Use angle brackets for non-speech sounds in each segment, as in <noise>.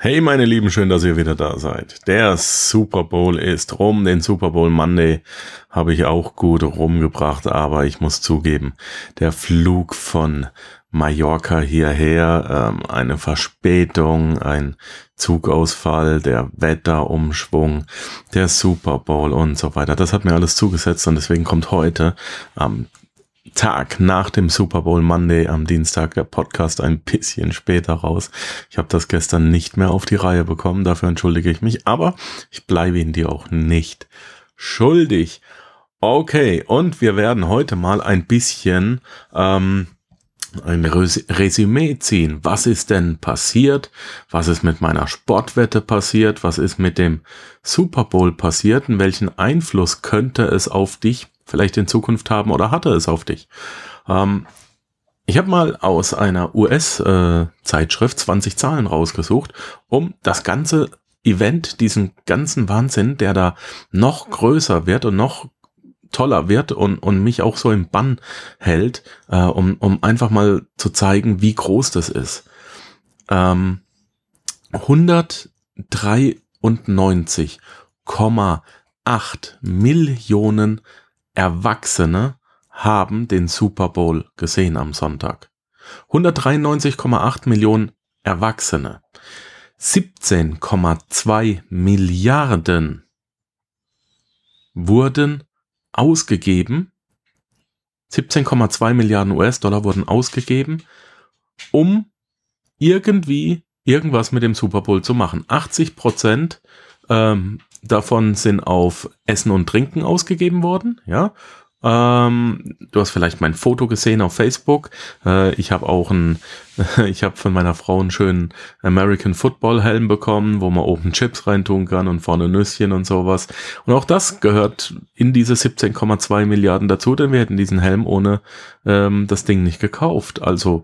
Hey meine Lieben, schön, dass ihr wieder da seid. Der Super Bowl ist rum, den Super Bowl Monday habe ich auch gut rumgebracht, aber ich muss zugeben, der Flug von Mallorca hierher, ähm, eine Verspätung, ein Zugausfall, der Wetterumschwung, der Super Bowl und so weiter, das hat mir alles zugesetzt und deswegen kommt heute am Tag nach dem Super Bowl Monday am Dienstag der Podcast ein bisschen später raus. Ich habe das gestern nicht mehr auf die Reihe bekommen, dafür entschuldige ich mich, aber ich bleibe Ihnen dir auch nicht schuldig. Okay, und wir werden heute mal ein bisschen ähm, ein Resümee ziehen. Was ist denn passiert? Was ist mit meiner Sportwette passiert? Was ist mit dem Super Bowl passiert? Und welchen Einfluss könnte es auf dich vielleicht in Zukunft haben oder hatte es auf dich? Ähm, ich habe mal aus einer US-Zeitschrift äh, 20 Zahlen rausgesucht, um das ganze Event, diesen ganzen Wahnsinn, der da noch größer wird und noch toller wird und, und mich auch so im Bann hält, äh, um, um einfach mal zu zeigen, wie groß das ist. Ähm, 193,8 Millionen Erwachsene haben den Super Bowl gesehen am Sonntag. 193,8 Millionen Erwachsene. 17,2 Milliarden wurden ausgegeben. 17,2 Milliarden US-Dollar wurden ausgegeben, um irgendwie irgendwas mit dem Super Bowl zu machen. 80 Prozent ähm, davon sind auf Essen und Trinken ausgegeben worden, ja. Ähm, du hast vielleicht mein Foto gesehen auf Facebook. Äh, ich habe auch ein, <laughs> ich habe von meiner Frau einen schönen American Football Helm bekommen, wo man oben Chips reintun kann und vorne Nüsschen und sowas. Und auch das gehört in diese 17,2 Milliarden dazu, denn wir hätten diesen Helm ohne ähm, das Ding nicht gekauft. Also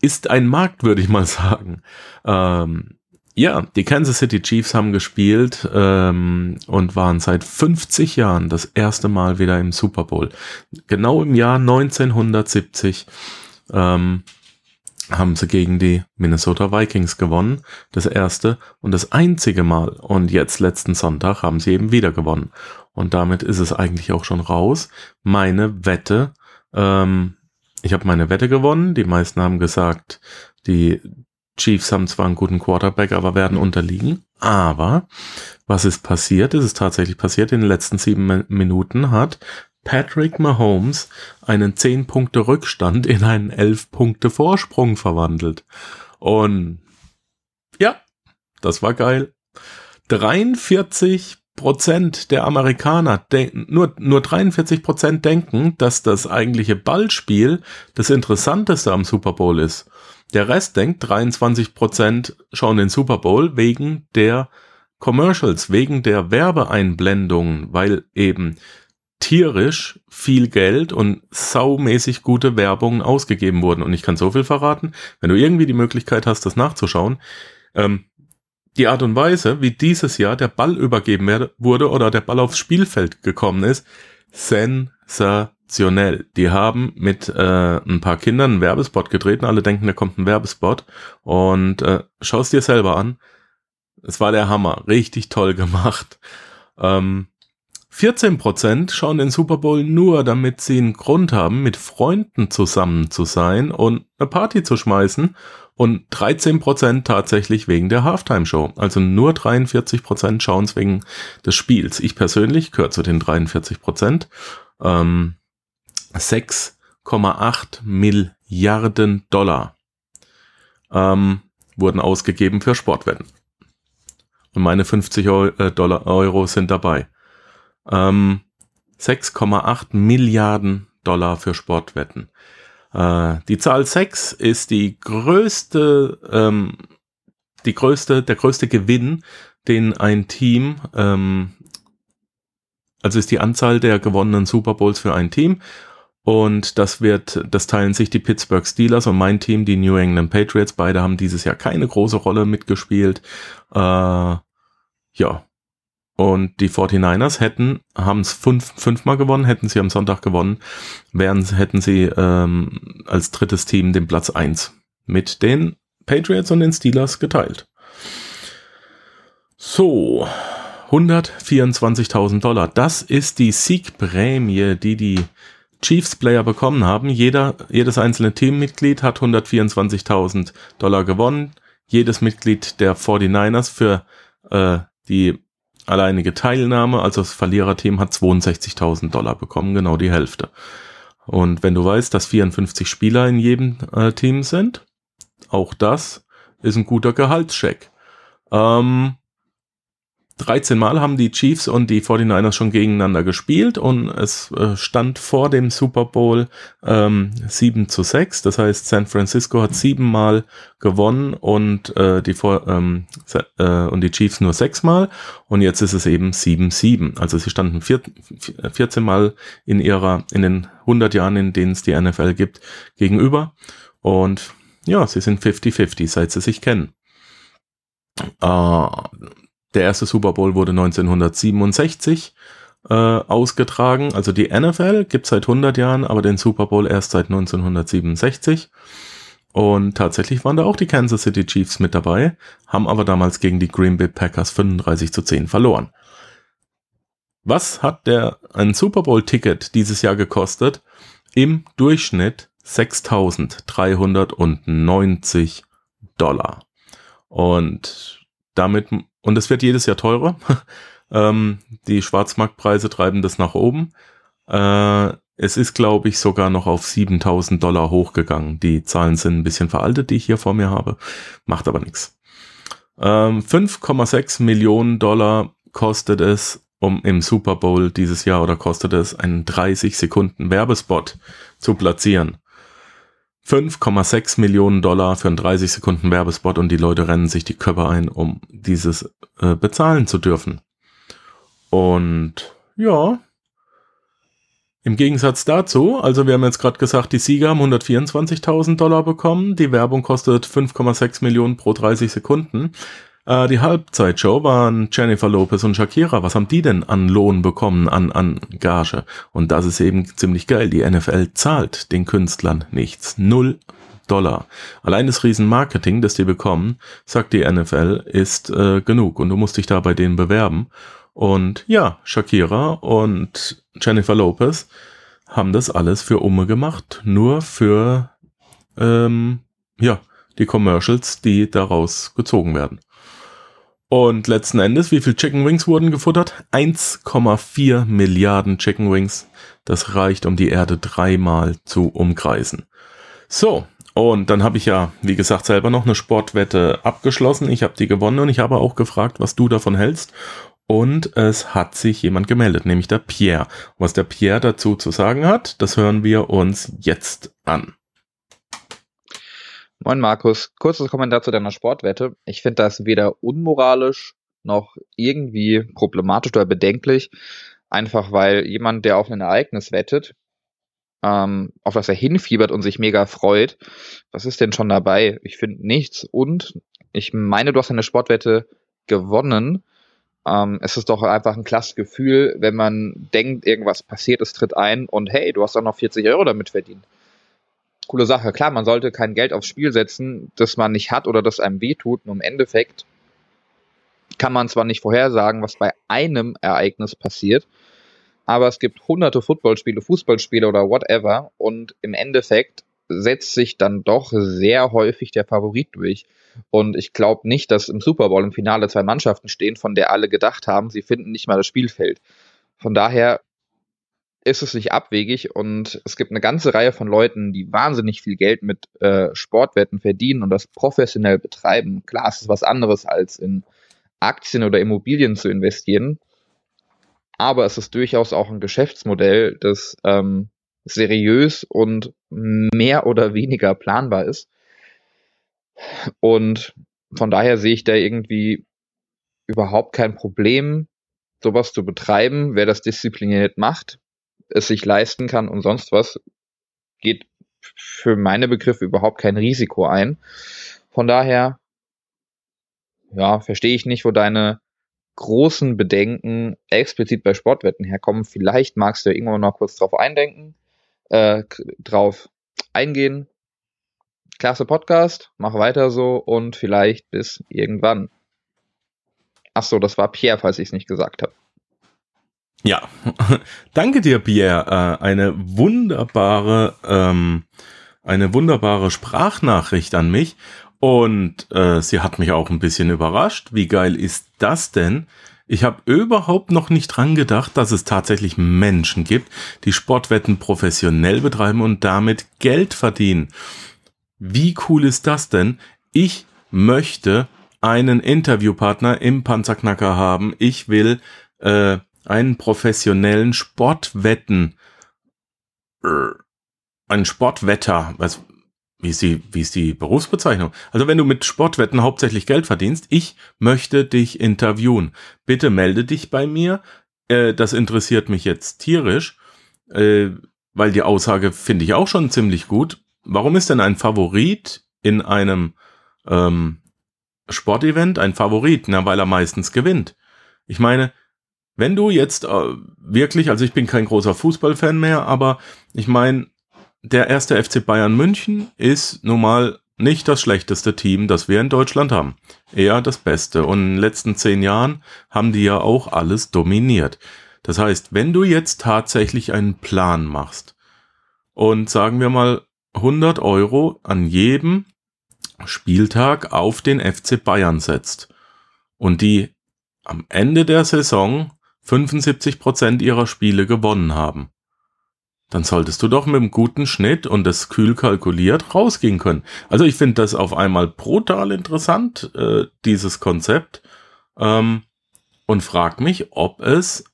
ist ein Markt, würde ich mal sagen. Ähm, ja, die Kansas City Chiefs haben gespielt ähm, und waren seit 50 Jahren das erste Mal wieder im Super Bowl. Genau im Jahr 1970 ähm, haben sie gegen die Minnesota Vikings gewonnen. Das erste und das einzige Mal. Und jetzt letzten Sonntag haben sie eben wieder gewonnen. Und damit ist es eigentlich auch schon raus. Meine Wette, ähm, ich habe meine Wette gewonnen. Die meisten haben gesagt, die Chiefs haben zwar einen guten Quarterback, aber werden unterliegen. Aber was ist passiert? Es ist tatsächlich passiert. In den letzten sieben Minuten hat Patrick Mahomes einen 10 Punkte Rückstand in einen 11 Punkte Vorsprung verwandelt. Und ja, das war geil. 43 Prozent der Amerikaner denken, nur, nur 43 Prozent denken, dass das eigentliche Ballspiel das Interessanteste am Super Bowl ist. Der Rest denkt, 23% schauen den Super Bowl wegen der Commercials, wegen der Werbeeinblendungen, weil eben tierisch viel Geld und saumäßig gute Werbungen ausgegeben wurden. Und ich kann so viel verraten, wenn du irgendwie die Möglichkeit hast, das nachzuschauen, ähm, die Art und Weise, wie dieses Jahr der Ball übergeben wurde oder der Ball aufs Spielfeld gekommen ist, sensationell sensationell. Die haben mit äh, ein paar Kindern einen Werbespot gedreht und alle denken, da kommt ein Werbespot. Und äh, schau es dir selber an. Es war der Hammer. Richtig toll gemacht. Ähm, 14% schauen den Super Bowl nur, damit sie einen Grund haben, mit Freunden zusammen zu sein und eine Party zu schmeißen. Und 13% tatsächlich wegen der Halftime-Show. Also nur 43% schauen es wegen des Spiels. Ich persönlich gehöre zu den 43%. Ähm, 6,8 Milliarden Dollar ähm, wurden ausgegeben für Sportwetten. Und meine 50 Euro, äh, Dollar, Euro sind dabei. Ähm, 6,8 Milliarden Dollar für Sportwetten. Äh, die Zahl 6 ist die größte, ähm, die größte, der größte Gewinn, den ein Team ähm, also ist die Anzahl der gewonnenen Super Bowls für ein Team und das wird, das teilen sich die Pittsburgh Steelers und mein Team, die New England Patriots. Beide haben dieses Jahr keine große Rolle mitgespielt. Äh, ja. Und die 49ers hätten, haben es fünf, fünfmal gewonnen, hätten sie am Sonntag gewonnen, wären, hätten sie ähm, als drittes Team den Platz eins mit den Patriots und den Steelers geteilt. So, 124.000 Dollar. Das ist die Siegprämie, die die Chiefs-Player bekommen haben. Jeder, jedes einzelne Teammitglied hat 124.000 Dollar gewonnen. Jedes Mitglied der 49ers für äh, die alleinige Teilnahme, also das Verliererteam, hat 62.000 Dollar bekommen, genau die Hälfte. Und wenn du weißt, dass 54 Spieler in jedem äh, Team sind, auch das ist ein guter Gehaltscheck. Ähm, 13 Mal haben die Chiefs und die 49ers schon gegeneinander gespielt und es äh, stand vor dem Super Bowl ähm, 7 zu 6. Das heißt, San Francisco hat siebenmal gewonnen und, äh, die, ähm, äh, und die Chiefs nur sechsmal. Und jetzt ist es eben 7-7. Also sie standen vier, 14 Mal in ihrer, in den 100 Jahren, in denen es die NFL gibt, gegenüber. Und ja, sie sind 50-50, seit sie sich kennen. Äh, der erste Super Bowl wurde 1967 äh, ausgetragen. Also die NFL gibt seit 100 Jahren, aber den Super Bowl erst seit 1967. Und tatsächlich waren da auch die Kansas City Chiefs mit dabei, haben aber damals gegen die Green Bay Packers 35 zu 10 verloren. Was hat der ein Super Bowl Ticket dieses Jahr gekostet? Im Durchschnitt 6.390 Dollar. Und damit und es wird jedes Jahr teurer. <laughs> ähm, die Schwarzmarktpreise treiben das nach oben. Äh, es ist, glaube ich, sogar noch auf 7000 Dollar hochgegangen. Die Zahlen sind ein bisschen veraltet, die ich hier vor mir habe. Macht aber nichts. Ähm, 5,6 Millionen Dollar kostet es, um im Super Bowl dieses Jahr oder kostet es, einen 30 Sekunden Werbespot zu platzieren. 5,6 Millionen Dollar für einen 30 Sekunden Werbespot und die Leute rennen sich die Köpfe ein, um dieses äh, bezahlen zu dürfen. Und ja, im Gegensatz dazu, also wir haben jetzt gerade gesagt, die Sieger haben 124.000 Dollar bekommen, die Werbung kostet 5,6 Millionen pro 30 Sekunden. Äh, die Halbzeitshow waren Jennifer Lopez und Shakira. Was haben die denn an Lohn bekommen, an, an Gage? Und das ist eben ziemlich geil. Die NFL zahlt den Künstlern nichts. Null Dollar. Allein das Riesenmarketing, das die bekommen, sagt die NFL, ist äh, genug. Und du musst dich da bei denen bewerben. Und ja, Shakira und Jennifer Lopez haben das alles für Umme gemacht. Nur für, ähm, ja, die Commercials, die daraus gezogen werden. Und letzten Endes, wie viel Chicken Wings wurden gefuttert? 1,4 Milliarden Chicken Wings. Das reicht, um die Erde dreimal zu umkreisen. So, und dann habe ich ja, wie gesagt, selber noch eine Sportwette abgeschlossen. Ich habe die gewonnen und ich habe auch gefragt, was du davon hältst. Und es hat sich jemand gemeldet, nämlich der Pierre. Was der Pierre dazu zu sagen hat, das hören wir uns jetzt an. Moin Markus, kurzes Kommentar zu deiner Sportwette. Ich finde das weder unmoralisch noch irgendwie problematisch oder bedenklich. Einfach weil jemand, der auf ein Ereignis wettet, ähm, auf das er hinfiebert und sich mega freut, was ist denn schon dabei? Ich finde nichts. Und ich meine, du hast eine Sportwette gewonnen. Ähm, es ist doch einfach ein klasse Gefühl, wenn man denkt, irgendwas passiert, es tritt ein und hey, du hast auch noch 40 Euro damit verdient coole Sache. Klar, man sollte kein Geld aufs Spiel setzen, das man nicht hat oder das einem wehtut. Nur im Endeffekt kann man zwar nicht vorhersagen, was bei einem Ereignis passiert, aber es gibt hunderte Footballspiele, Fußballspiele oder whatever und im Endeffekt setzt sich dann doch sehr häufig der Favorit durch. Und ich glaube nicht, dass im Super Bowl im Finale zwei Mannschaften stehen, von der alle gedacht haben, sie finden nicht mal das Spielfeld. Von daher ist es nicht abwegig und es gibt eine ganze Reihe von Leuten, die wahnsinnig viel Geld mit äh, Sportwetten verdienen und das professionell betreiben. Klar, es ist was anderes als in Aktien oder Immobilien zu investieren, aber es ist durchaus auch ein Geschäftsmodell, das ähm, seriös und mehr oder weniger planbar ist. Und von daher sehe ich da irgendwie überhaupt kein Problem, sowas zu betreiben. Wer das diszipliniert macht, es sich leisten kann und sonst was, geht für meine Begriffe überhaupt kein Risiko ein. Von daher, ja, verstehe ich nicht, wo deine großen Bedenken explizit bei Sportwetten herkommen. Vielleicht magst du irgendwann noch kurz drauf eindenken, äh, drauf eingehen. klasse Podcast, mach weiter so und vielleicht bis irgendwann. Ach so, das war Pierre, falls ich es nicht gesagt habe. Ja, <laughs> danke dir, Pierre. Äh, eine wunderbare, ähm, eine wunderbare Sprachnachricht an mich. Und äh, sie hat mich auch ein bisschen überrascht. Wie geil ist das denn? Ich habe überhaupt noch nicht dran gedacht, dass es tatsächlich Menschen gibt, die Sportwetten professionell betreiben und damit Geld verdienen. Wie cool ist das denn? Ich möchte einen Interviewpartner im Panzerknacker haben. Ich will äh, einen professionellen Sportwetten, äh, einen Sportwetter, was, wie ist die, wie ist die Berufsbezeichnung? Also wenn du mit Sportwetten hauptsächlich Geld verdienst, ich möchte dich interviewen. Bitte melde dich bei mir. Äh, das interessiert mich jetzt tierisch, äh, weil die Aussage finde ich auch schon ziemlich gut. Warum ist denn ein Favorit in einem ähm, Sportevent ein Favorit? Na, weil er meistens gewinnt. Ich meine, wenn du jetzt äh, wirklich, also ich bin kein großer Fußballfan mehr, aber ich meine, der erste FC Bayern München ist nun mal nicht das schlechteste Team, das wir in Deutschland haben. Eher das Beste. Und in den letzten zehn Jahren haben die ja auch alles dominiert. Das heißt, wenn du jetzt tatsächlich einen Plan machst und sagen wir mal 100 Euro an jedem Spieltag auf den FC Bayern setzt und die am Ende der Saison 75 Prozent ihrer Spiele gewonnen haben, dann solltest du doch mit einem guten Schnitt und das kühl kalkuliert rausgehen können. Also ich finde das auf einmal brutal interessant, äh, dieses Konzept, ähm, und frag mich, ob es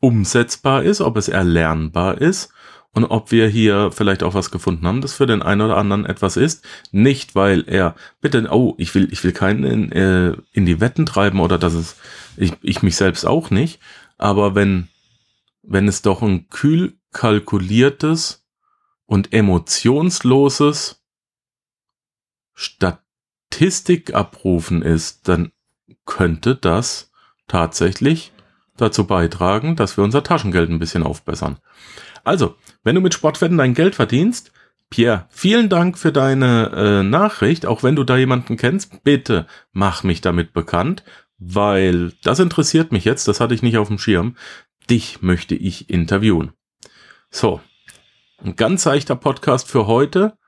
umsetzbar ist, ob es erlernbar ist und ob wir hier vielleicht auch was gefunden haben, das für den einen oder anderen etwas ist. Nicht, weil er, bitte, oh, ich will, ich will keinen in, äh, in die Wetten treiben oder dass es, ich, ich mich selbst auch nicht. Aber wenn, wenn es doch ein kühl kalkuliertes und emotionsloses Statistikabrufen ist, dann könnte das tatsächlich dazu beitragen, dass wir unser Taschengeld ein bisschen aufbessern. Also, wenn du mit Sportwetten dein Geld verdienst, Pierre, vielen Dank für deine äh, Nachricht. Auch wenn du da jemanden kennst, bitte mach mich damit bekannt, weil das interessiert mich jetzt, das hatte ich nicht auf dem Schirm. Dich möchte ich interviewen. So, ein ganz seichter Podcast für heute.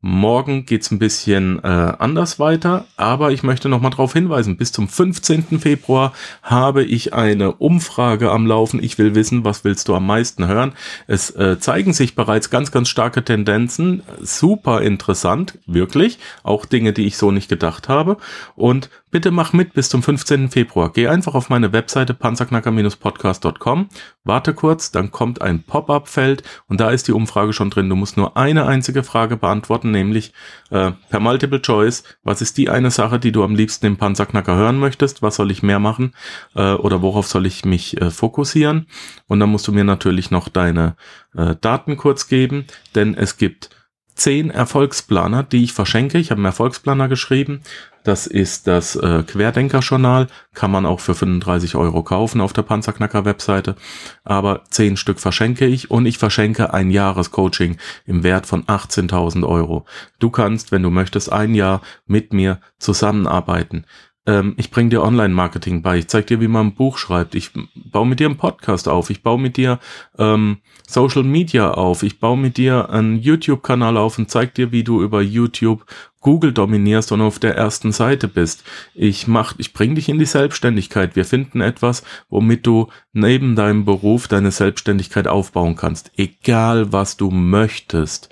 Morgen geht's ein bisschen äh, anders weiter, aber ich möchte noch mal darauf hinweisen, bis zum 15. Februar habe ich eine Umfrage am Laufen. Ich will wissen, was willst du am meisten hören? Es äh, zeigen sich bereits ganz, ganz starke Tendenzen. Super interessant, wirklich. Auch Dinge, die ich so nicht gedacht habe. Und bitte mach mit bis zum 15. Februar. Geh einfach auf meine Webseite panzerknacker-podcast.com, warte kurz, dann kommt ein Pop-up-Feld und da ist die Umfrage schon drin. Du musst nur eine einzige Frage beantworten, nämlich äh, per Multiple Choice. Was ist die eine Sache, die du am liebsten im Panzerknacker hören möchtest? Was soll ich mehr machen? Äh, oder worauf soll ich mich äh, fokussieren? Und dann musst du mir natürlich noch deine äh, Daten kurz geben, denn es gibt zehn Erfolgsplaner, die ich verschenke. Ich habe einen Erfolgsplaner geschrieben. Das ist das äh, Querdenker-Journal. Kann man auch für 35 Euro kaufen auf der Panzerknacker-Webseite. Aber zehn Stück verschenke ich und ich verschenke ein Jahrescoaching im Wert von 18.000 Euro. Du kannst, wenn du möchtest, ein Jahr mit mir zusammenarbeiten ähm, ich bringe dir Online-Marketing bei, ich zeige dir, wie man ein Buch schreibt, ich baue mit dir einen Podcast auf, ich baue mit dir ähm, Social Media auf, ich baue mit dir einen YouTube-Kanal auf und zeige dir, wie du über YouTube Google dominierst und auf der ersten Seite bist. Ich mach, ich bring dich in die Selbstständigkeit. Wir finden etwas, womit du neben deinem Beruf deine Selbstständigkeit aufbauen kannst. Egal was du möchtest.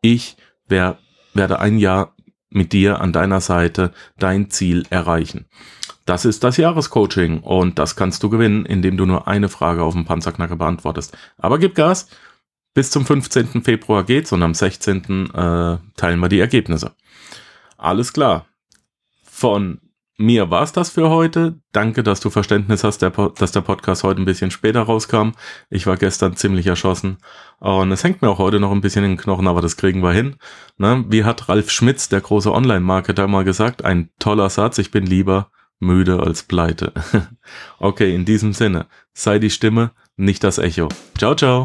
Ich wär, werde ein Jahr mit dir an deiner Seite dein Ziel erreichen. Das ist das Jahrescoaching und das kannst du gewinnen, indem du nur eine Frage auf dem Panzerknacker beantwortest. Aber gib Gas. Bis zum 15. Februar geht's und am 16. Äh, teilen wir die Ergebnisse. Alles klar. Von mir war's das für heute. Danke, dass du Verständnis hast, dass der Podcast heute ein bisschen später rauskam. Ich war gestern ziemlich erschossen. Und es hängt mir auch heute noch ein bisschen in den Knochen, aber das kriegen wir hin. Ne? Wie hat Ralf Schmitz, der große Online-Marketer, mal gesagt? Ein toller Satz. Ich bin lieber müde als pleite. <laughs> okay, in diesem Sinne. Sei die Stimme, nicht das Echo. Ciao, ciao.